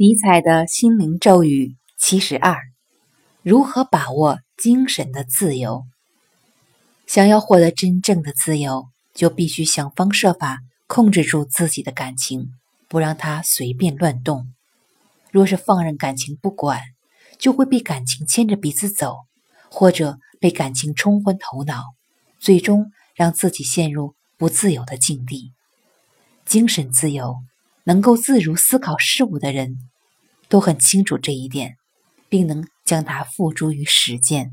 尼采的心灵咒语七十二：如何把握精神的自由？想要获得真正的自由，就必须想方设法控制住自己的感情，不让它随便乱动。若是放任感情不管，就会被感情牵着鼻子走，或者被感情冲昏头脑，最终让自己陷入不自由的境地。精神自由。能够自如思考事物的人，都很清楚这一点，并能将它付诸于实践。